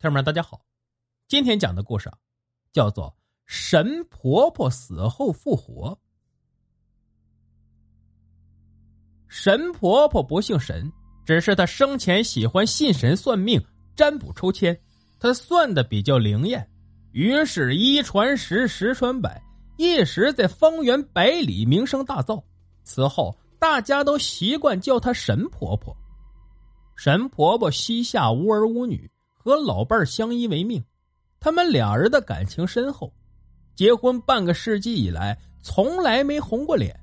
听众们，大家好，今天讲的故事啊，叫做《神婆婆死后复活》。神婆婆不姓神，只是她生前喜欢信神算命、占卜抽签，她算的比较灵验，于是，一传十，十传百，一时在方圆百里名声大噪。此后，大家都习惯叫她神婆婆。神婆婆膝下无儿无女。和老伴相依为命，他们俩人的感情深厚，结婚半个世纪以来从来没红过脸。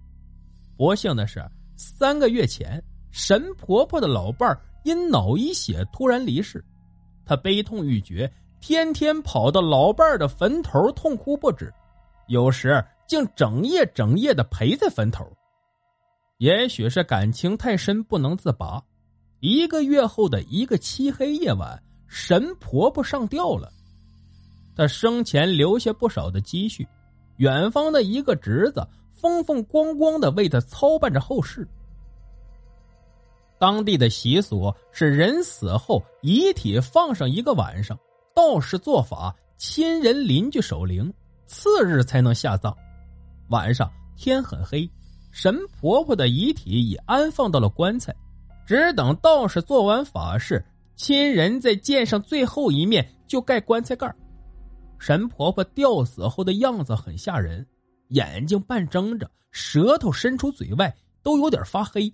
不幸的是，三个月前，神婆婆的老伴因脑溢血突然离世，她悲痛欲绝，天天跑到老伴的坟头痛哭不止，有时竟整夜整夜的陪在坟头。也许是感情太深不能自拔，一个月后的一个漆黑夜晚。神婆婆上吊了，她生前留下不少的积蓄，远方的一个侄子风风光光的为她操办着后事。当地的习俗是人死后遗体放上一个晚上，道士做法，亲人邻居守灵，次日才能下葬。晚上天很黑，神婆婆的遗体已安放到了棺材，只等道士做完法事。亲人在见上最后一面就盖棺材盖神婆婆吊死后的样子很吓人，眼睛半睁着，舌头伸出嘴外，都有点发黑，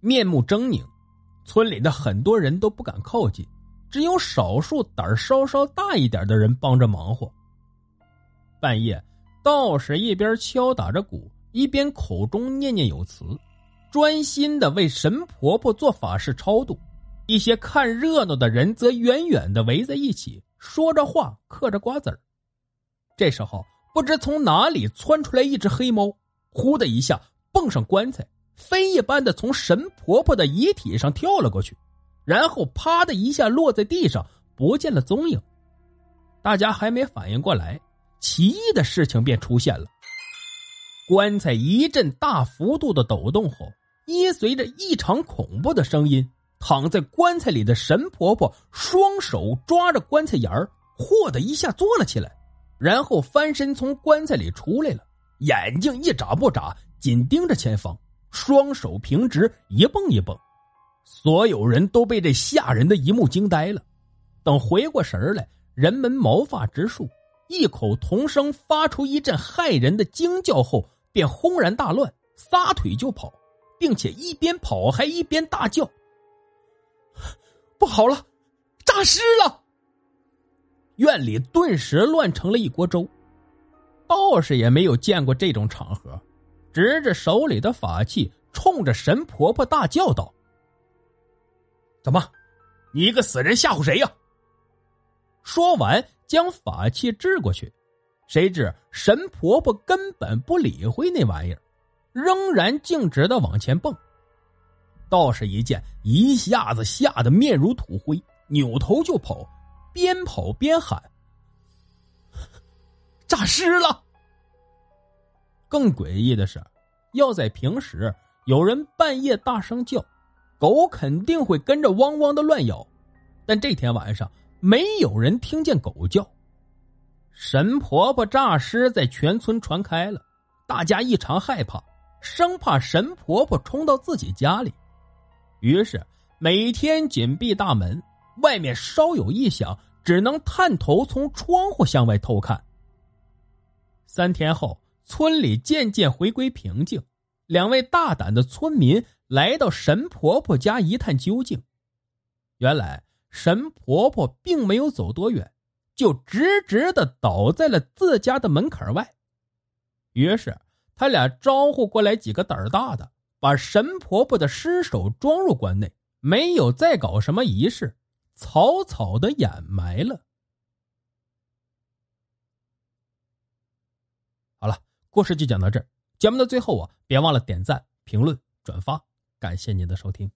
面目狰狞。村里的很多人都不敢靠近，只有少数胆儿稍稍大一点的人帮着忙活。半夜，道士一边敲打着鼓，一边口中念念有词，专心的为神婆婆做法事超度。一些看热闹的人则远远的围在一起，说着话，嗑着瓜子儿。这时候，不知从哪里窜出来一只黑猫，呼的一下蹦上棺材，飞一般的从神婆婆的遗体上跳了过去，然后啪的一下落在地上，不见了踪影。大家还没反应过来，奇异的事情便出现了。棺材一阵大幅度的抖动后，依随着异常恐怖的声音。躺在棺材里的神婆婆双手抓着棺材沿儿，嚯的一下坐了起来，然后翻身从棺材里出来了，眼睛一眨不眨，紧盯着前方，双手平直，一蹦一蹦。所有人都被这吓人的一幕惊呆了。等回过神来，人们毛发直竖，异口同声发出一阵骇人的惊叫后，便轰然大乱，撒腿就跑，并且一边跑还一边大叫。不好了，诈尸了！院里顿时乱成了一锅粥。道士也没有见过这种场合，执着手里的法器，冲着神婆婆大叫道：“怎么，你一个死人吓唬谁呀？”说完，将法器掷过去，谁知神婆婆根本不理会那玩意儿，仍然径直的往前蹦。道士一见，一下子吓得面如土灰，扭头就跑，边跑边喊：“诈尸了！”更诡异的是，要在平时，有人半夜大声叫，狗肯定会跟着汪汪的乱咬，但这天晚上没有人听见狗叫。神婆婆诈尸在全村传开了，大家异常害怕，生怕神婆婆冲到自己家里。于是每天紧闭大门，外面稍有异响，只能探头从窗户向外偷看。三天后，村里渐渐回归平静。两位大胆的村民来到神婆婆家一探究竟。原来神婆婆并没有走多远，就直直的倒在了自家的门槛外。于是他俩招呼过来几个胆儿大的。把神婆婆的尸首装入棺内，没有再搞什么仪式，草草的掩埋了。好了，故事就讲到这儿。节目的最后啊，别忘了点赞、评论、转发，感谢您的收听。